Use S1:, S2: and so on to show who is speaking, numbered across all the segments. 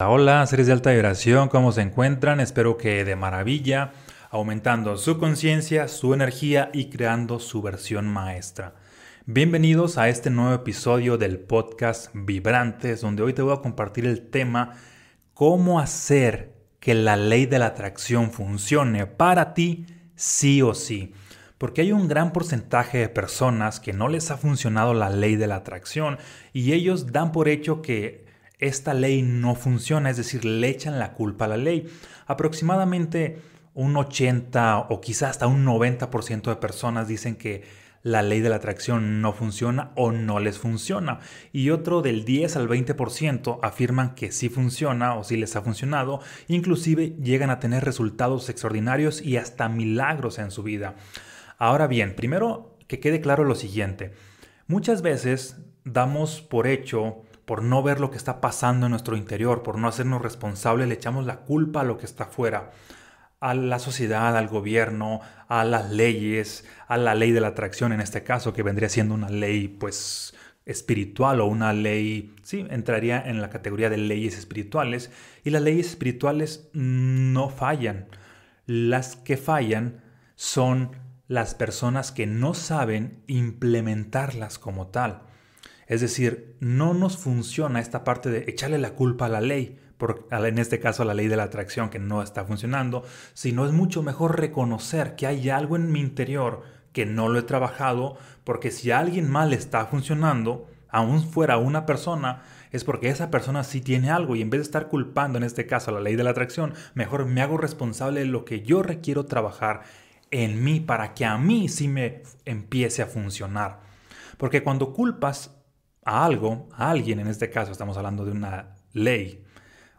S1: Hola, seres de alta vibración, ¿cómo se encuentran? Espero que de maravilla, aumentando su conciencia, su energía y creando su versión maestra. Bienvenidos a este nuevo episodio del podcast Vibrantes, donde hoy te voy a compartir el tema cómo hacer que la ley de la atracción funcione para ti sí o sí. Porque hay un gran porcentaje de personas que no les ha funcionado la ley de la atracción y ellos dan por hecho que esta ley no funciona, es decir, le echan la culpa a la ley. Aproximadamente un 80 o quizás hasta un 90% de personas dicen que la ley de la atracción no funciona o no les funciona. Y otro del 10 al 20% afirman que sí funciona o sí les ha funcionado. Inclusive llegan a tener resultados extraordinarios y hasta milagros en su vida. Ahora bien, primero que quede claro lo siguiente. Muchas veces damos por hecho por no ver lo que está pasando en nuestro interior, por no hacernos responsables, le echamos la culpa a lo que está afuera, a la sociedad, al gobierno, a las leyes, a la ley de la atracción en este caso, que vendría siendo una ley pues espiritual o una ley, sí, entraría en la categoría de leyes espirituales, y las leyes espirituales no fallan. Las que fallan son las personas que no saben implementarlas como tal. Es decir, no nos funciona esta parte de echarle la culpa a la ley, en este caso a la ley de la atracción que no está funcionando, sino es mucho mejor reconocer que hay algo en mi interior que no lo he trabajado, porque si alguien mal está funcionando, aún fuera una persona, es porque esa persona sí tiene algo y en vez de estar culpando en este caso a la ley de la atracción, mejor me hago responsable de lo que yo requiero trabajar en mí para que a mí sí me empiece a funcionar. Porque cuando culpas a algo, a alguien, en este caso estamos hablando de una ley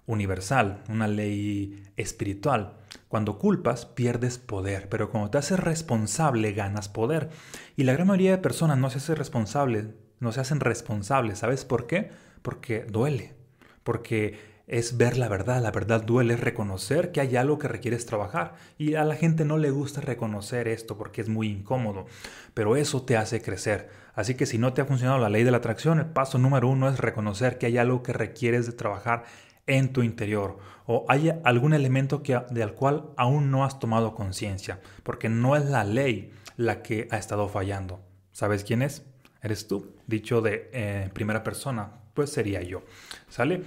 S1: universal, una ley espiritual. Cuando culpas, pierdes poder, pero cuando te haces responsable, ganas poder. Y la gran mayoría de personas no se hacen responsables, no se hacen responsables. ¿Sabes por qué? Porque duele. Porque es ver la verdad. La verdad duele, es reconocer que hay algo que requieres trabajar. Y a la gente no le gusta reconocer esto porque es muy incómodo. Pero eso te hace crecer. Así que si no te ha funcionado la ley de la atracción, el paso número uno es reconocer que hay algo que requieres de trabajar en tu interior o hay algún elemento que, del cual aún no has tomado conciencia, porque no es la ley la que ha estado fallando. ¿Sabes quién es? Eres tú. Dicho de eh, primera persona, pues sería yo. ¿Sale?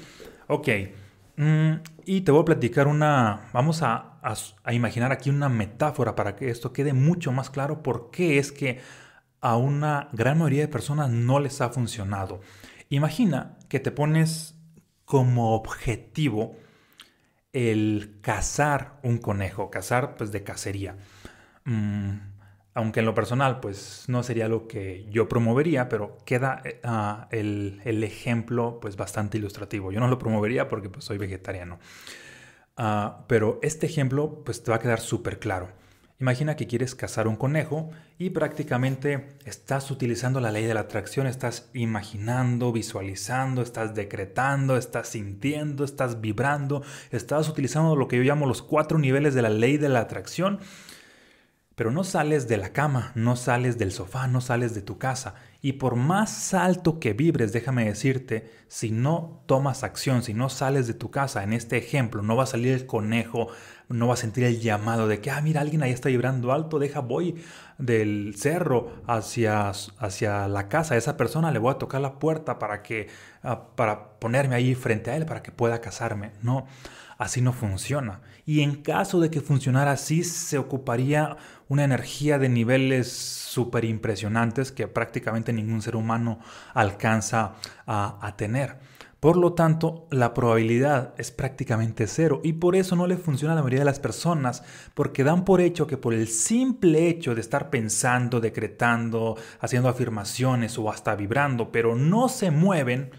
S1: Ok. Mm, y te voy a platicar una, vamos a, a, imaginar aquí una metáfora para que esto quede mucho más claro por qué es que a una gran mayoría de personas no les ha funcionado. Imagina que te pones como objetivo el cazar un conejo, cazar pues de cacería. Mm, aunque en lo personal pues no sería lo que yo promovería, pero queda eh, ah, el, ejemplo pues bastante ilustrativo. Yo no lo promovería porque pues soy vegetariano. Ah, pero este ejemplo pues te va a quedar súper claro. Imagina que quieres cazar un conejo y prácticamente estás utilizando la ley de la atracción, estás imaginando, visualizando, estás decretando, estás sintiendo, estás vibrando, estás utilizando lo que yo llamo los cuatro niveles de la ley de la atracción pero no sales de la cama, no sales del sofá, no sales de tu casa. Y por más alto que vibres, déjame decirte, si no tomas acción, si no sales de tu casa, en este ejemplo, no va a salir el conejo, no va a sentir el llamado de que, ah, mira, alguien ahí está vibrando alto, deja, voy del cerro hacia, hacia la casa de esa persona, le voy a tocar la puerta para que, ah, para ponerme ahí frente a él, para que pueda casarme. No, así no funciona. Y en caso de que funcionara así, se ocuparía una energía de niveles súper impresionantes que prácticamente ningún ser humano alcanza a, tener. Por lo tanto, la probabilidad es prácticamente cero y por eso no le funciona a la mayoría de las personas, porque dan por hecho que por el simple hecho de estar pensando, decretando, haciendo afirmaciones o hasta vibrando, pero no se mueven,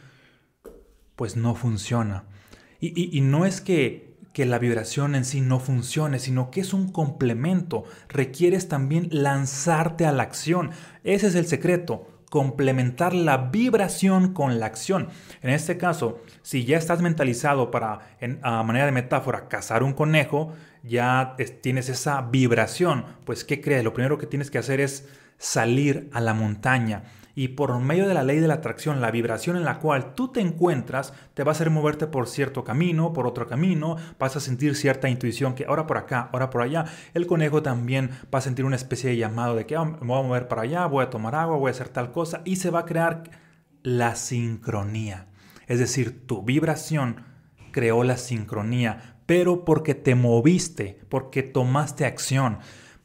S1: pues no funciona. y no es que la vibración en sí no funcione, sino que es un complemento. Requieres también lanzarte a la acción. Ese es el secreto, complementar la vibración con la acción. En este caso, si ya estás mentalizado para, a manera de metáfora, cazar un conejo, ya tienes esa vibración, pues ¿qué crees? Lo primero que tienes que hacer es salir a la montaña y por medio de la ley de la atracción, la vibración en la cual tú te encuentras te va a hacer moverte por cierto camino, por otro camino, vas a sentir cierta intuición que ahora por acá, ahora por allá. El conejo también va a sentir una especie de llamado de que ah, me voy a mover para allá, voy a tomar agua, voy a hacer tal cosa y se va a crear la sincronía. Es decir, tu vibración creó la sincronía, pero porque te moviste, porque tomaste acción.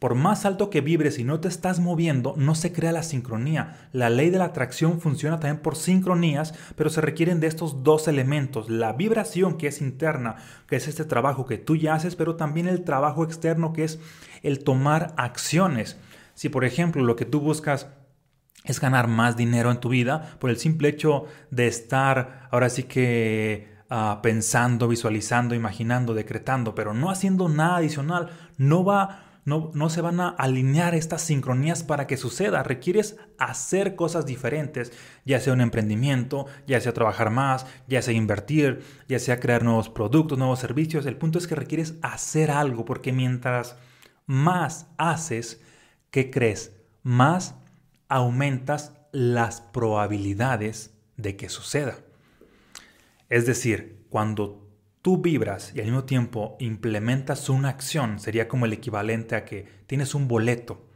S1: Por más alto que vibres y no te estás moviendo, no se crea la sincronía. La ley de la atracción funciona también por sincronías, pero se requieren de estos dos elementos. La vibración que es interna, que es este trabajo que tú ya haces, pero también el trabajo externo que es el tomar acciones. Si por ejemplo lo que tú buscas es ganar más dinero en tu vida por el simple hecho de estar ahora sí que ah, pensando, visualizando, imaginando, decretando, pero no haciendo nada adicional, no va no, no, se van a alinear estas sincronías para que suceda. Requieres hacer cosas diferentes, ya sea un emprendimiento, ya sea trabajar más, ya sea invertir, ya sea crear nuevos productos, nuevos servicios. El punto es que requieres hacer algo porque mientras más haces, ¿qué crees? Más aumentas las probabilidades de que suceda. Es decir, cuando tú vibras y al mismo tiempo implementas una acción, sería como el equivalente a que tienes un boleto,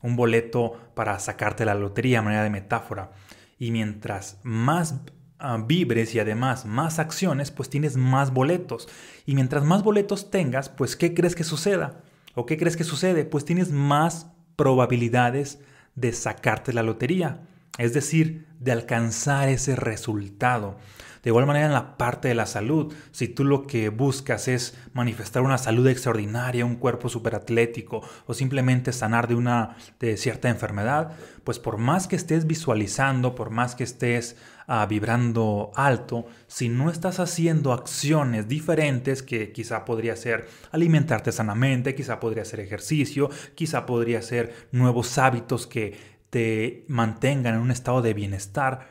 S1: un boleto para sacarte la lotería manera de metáfora. Y mientras más ah, vibres y además más acciones, pues tienes más boletos. Y mientras más boletos tengas, pues ¿qué crees que suceda? ¿O qué crees que sucede? Pues tienes más probabilidades de sacarte la lotería, es decir, de alcanzar ese resultado. De igual manera en la parte de la salud, si tú lo que buscas es manifestar una salud extraordinaria, un cuerpo superatlético o simplemente sanar de una de cierta enfermedad, pues por más que estés visualizando, por más que estés ah, vibrando alto, si no estás haciendo acciones diferentes que quizá podría ser alimentarte sanamente, quizá podría ser ejercicio, quizá podría ser nuevos hábitos que te mantengan en un estado de bienestar,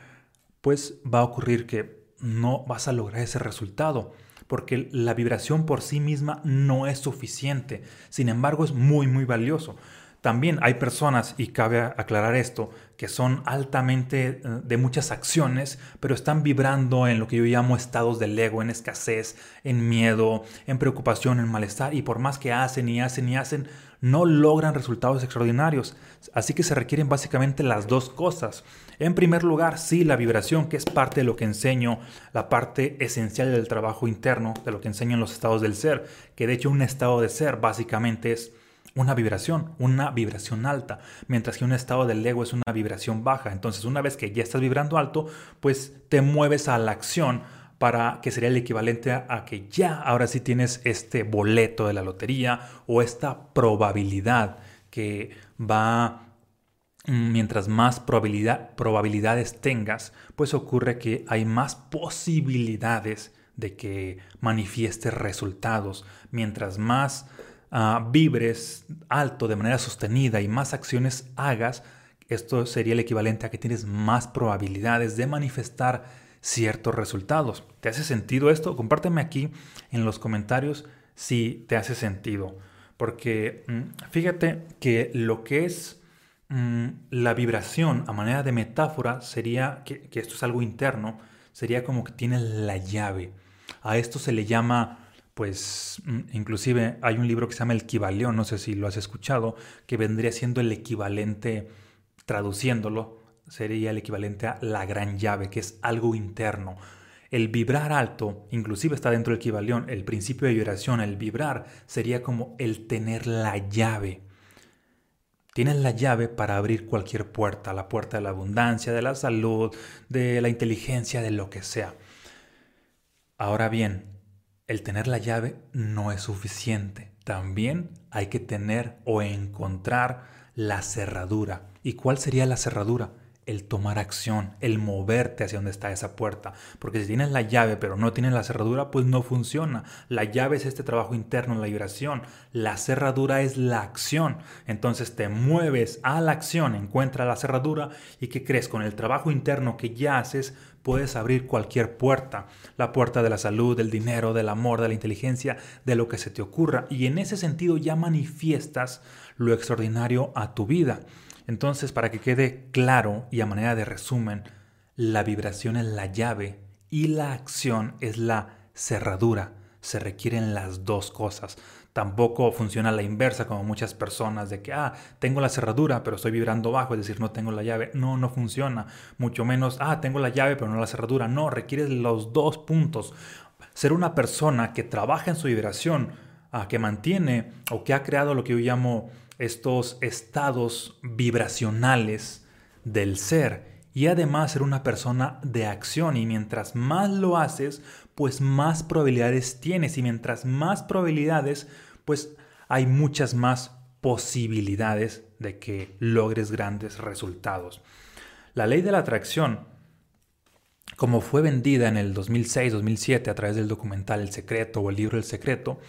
S1: pues va a ocurrir que no vas a lograr ese resultado, porque la vibración por sí misma no es suficiente. Sin embargo, es muy, muy valioso. También hay personas, y cabe aclarar esto, que son altamente eh, de muchas acciones, pero están vibrando en lo que yo llamo estados del ego, en escasez, en miedo, en preocupación, en malestar, y por más que hacen y hacen y hacen, no logran resultados extraordinarios. Así que se requieren básicamente las dos cosas. En primer lugar, sí, la vibración, que es parte de lo que enseño, la parte esencial del trabajo interno, de lo que enseño en los estados del ser, que de hecho un estado de ser básicamente es una vibración, una vibración alta, mientras que un estado del ego es una vibración baja. Entonces, una vez que ya estás vibrando alto, pues te mueves a la acción para que sería el equivalente a, que ya ahora sí tienes este boleto de la lotería o esta probabilidad que va mm, mientras más probabilidad, probabilidades tengas, pues ocurre que hay más posibilidades de que manifiestes resultados. Mientras más Ah, vibres alto de manera sostenida y más acciones hagas, esto sería el equivalente a que tienes más probabilidades de manifestar ciertos resultados. ¿Te hace sentido esto? Compárteme aquí en los comentarios si te hace sentido. Porque mm, fíjate que lo que es mm, la vibración a manera de metáfora sería, que, esto es algo interno, sería como que tienes la llave. A esto se le llama pues mm, inclusive hay un libro que se llama El Kibalión, no sé si lo has escuchado, que vendría siendo el equivalente, traduciéndolo, sería el equivalente a la gran llave, que es algo interno. El vibrar alto, inclusive está dentro del Kibalión, el principio de vibración, el vibrar, sería como el tener la llave. Tienes la llave para abrir cualquier puerta, la puerta de la abundancia, de la salud, de la inteligencia, de lo que sea. Ahora bien, el tener la llave no es suficiente. También hay que tener o encontrar la cerradura. ¿Y cuál sería la cerradura? El tomar acción, el moverte hacia donde está esa puerta. Porque si tienes la llave pero no tienes la cerradura, pues no funciona. La llave es este trabajo interno, la vibración. La cerradura es la acción. Entonces te mueves a la acción, encuentra la cerradura y ¿qué crees? Con el trabajo interno que ya haces, puedes abrir cualquier puerta, la puerta de la salud, del dinero, del amor, de la inteligencia, de lo que se te ocurra. Y en ese sentido ya manifiestas lo extraordinario a tu vida. Entonces, para que quede claro y a manera de resumen, la vibración es la llave y la acción es la cerradura. Se requieren las dos cosas. Tampoco funciona la inversa como muchas personas de que, ah, tengo la cerradura pero estoy vibrando bajo, es decir, no tengo la llave. No, no funciona. Mucho menos, ah, tengo la llave pero no la cerradura. No, requiere los dos puntos. Ser una persona que trabaja en su vibración, ah, que mantiene o que ha creado lo que yo llamo estos estados vibracionales del ser. Y además ser una persona de acción. Y mientras más lo haces, pues más probabilidades tienes. Y mientras más probabilidades, pues hay muchas más posibilidades de que logres grandes resultados. La ley de la atracción, como fue vendida en el 2006-2007 a través del documental El Secreto o el libro El Secreto,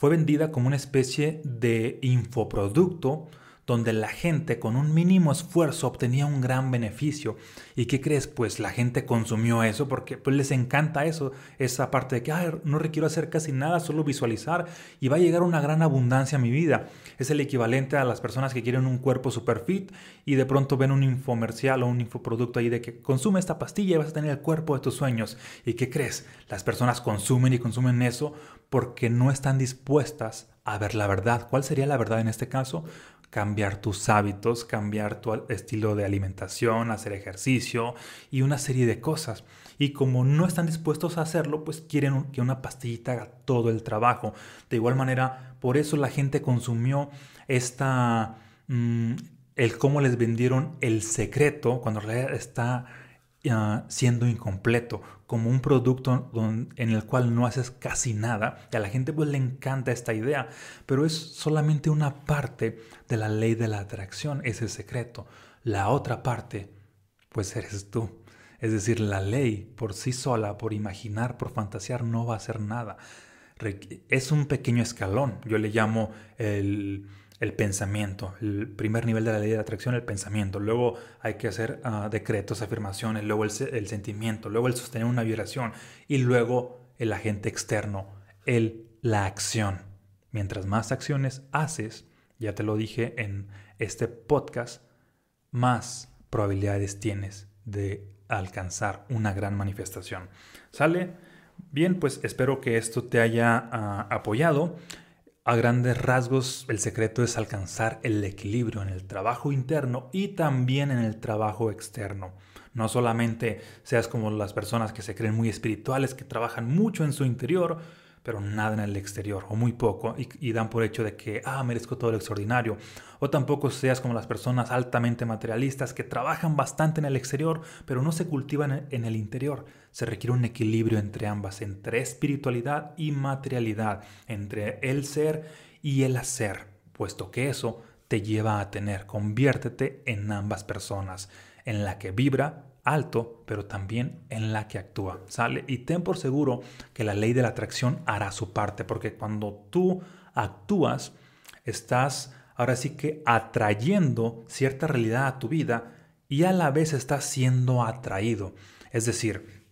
S1: fue vendida como una especie de infoproducto donde la gente con un mínimo esfuerzo obtenía un gran beneficio. ¿Y qué crees? Pues la gente consumió eso porque pues, les encanta eso, esa parte de que no requiero hacer casi nada, solo visualizar y va a llegar una gran abundancia a mi vida. Es el equivalente a las personas que quieren un cuerpo super fit y de pronto ven un infomercial o un infoproducto ahí de que consume esta pastilla y vas a tener el cuerpo de tus sueños. ¿Y qué crees? Las personas consumen y consumen eso porque no están dispuestas a ver la verdad. ¿Cuál sería la verdad en este caso? cambiar tus hábitos, cambiar tu estilo de alimentación, hacer ejercicio y una serie de cosas. Y como no están dispuestos a hacerlo, pues quieren que una pastillita haga todo el trabajo. De igual manera, por eso la gente consumió esta... Mm, el cómo les vendieron el secreto, cuando en realidad está Ah, siendo incompleto, como un producto en el cual no haces casi nada. Y a la gente pues le encanta esta idea, pero es solamente una parte de la ley de la atracción, ese secreto. La otra parte, pues eres tú. Es decir, la ley por sí sola, por imaginar, por fantasear, no va a hacer nada. Es un pequeño escalón. Yo le llamo el, el pensamiento. El primer nivel de la ley de atracción, el pensamiento. Luego hay que hacer ah, decretos, afirmaciones, luego el, sentimiento, luego el sostener una vibración y luego el agente externo, el, la acción. Mientras más acciones haces, ya te lo dije en este podcast, más probabilidades tienes de alcanzar una gran manifestación. ¿Sale? Bien, pues espero que esto te haya ah, apoyado. A grandes rasgos, el secreto es alcanzar el equilibrio en el trabajo interno y también en el trabajo externo. No solamente seas como las personas que se creen muy espirituales, que trabajan mucho en su interior, pero nada en el exterior, o muy poco, y, dan por hecho de que, ah, merezco todo lo extraordinario. O tampoco seas como las personas altamente materialistas que trabajan bastante en el exterior, pero no se cultivan en el interior. Se requiere un equilibrio entre ambas, entre espiritualidad y materialidad, entre el ser y el hacer, puesto que eso te lleva a tener, conviértete en ambas personas, en la que vibra alto, pero también en la que actúa. ¿Sale? Y ten por seguro que la ley de la atracción hará su parte, porque cuando tú actúas, estás ahora sí que atrayendo cierta realidad a tu vida y a la vez estás siendo atraído. Es decir,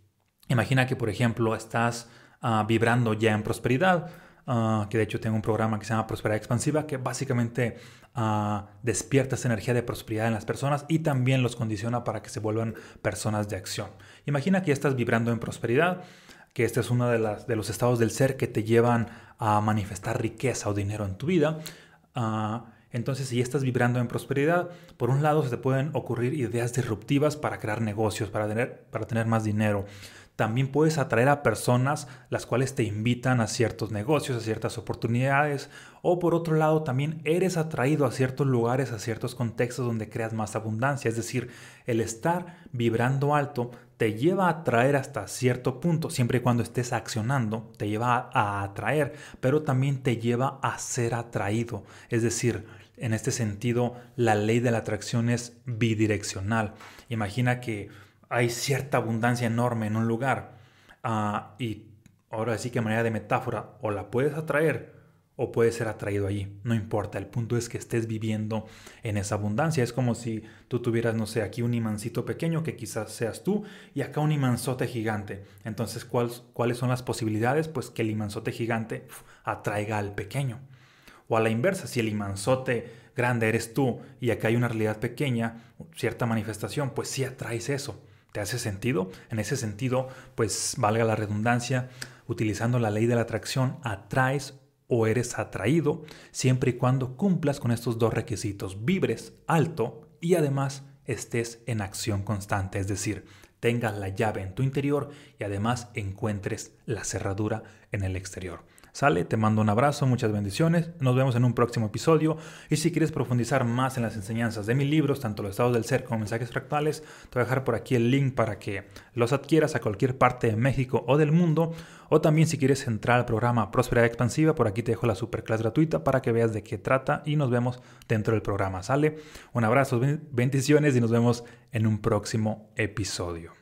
S1: imagina que por ejemplo estás ah, vibrando ya en prosperidad, Ah, que de hecho tengo un programa que se llama Prosperidad Expansiva, que básicamente uh, despierta esa energía de prosperidad en las personas y también los condiciona para que se vuelvan personas de acción. Imagina que ya estás vibrando en prosperidad, que este es uno de, las, de los estados del ser que te llevan a manifestar riqueza o dinero en tu vida. Ah, entonces, si ya estás vibrando en prosperidad, por un lado se te pueden ocurrir ideas disruptivas para crear negocios, para tener, para tener más dinero también puedes atraer a personas las cuales te invitan a ciertos negocios, a ciertas oportunidades, o por otro lado también eres atraído a ciertos lugares, a ciertos contextos donde creas más abundancia. Es decir, el estar vibrando alto te lleva a atraer hasta cierto punto, siempre y cuando estés accionando, te lleva a atraer, pero también te lleva a ser atraído. Es decir, en este sentido, la ley de la atracción es bidireccional. Imagina que hay cierta abundancia enorme en un lugar ah, y ahora sí que manera de metáfora, o la puedes atraer o puedes ser atraído allí, no importa, el punto es que estés viviendo en esa abundancia, es como si tú tuvieras, no sé, aquí un imancito pequeño que quizás seas tú y acá un imanzote gigante, entonces ¿cuáles son las posibilidades? Pues que el imanzote gigante atraiga al pequeño, o a la inversa, si el imanzote grande eres tú y acá hay una realidad pequeña, cierta manifestación, pues sí atraes eso. ¿Te hace sentido? En ese sentido, pues valga la redundancia, utilizando la ley de la atracción, atraes o eres atraído siempre y cuando cumplas con estos dos requisitos, vibres alto y además estés en acción constante, es decir, tengas la llave en tu interior y además encuentres la cerradura en el exterior. Sale, te mando un abrazo, muchas bendiciones, nos vemos en un próximo episodio y si quieres profundizar más en las enseñanzas de mis libros, tanto los estados del ser como mensajes fractales, te voy a dejar por aquí el link para que los adquieras a cualquier parte de México o del mundo o también si quieres entrar al programa Prosperidad Expansiva, por aquí te dejo la superclass gratuita para que veas de qué trata y nos vemos dentro del programa. Sale, un abrazo, bendiciones y nos vemos en un próximo episodio.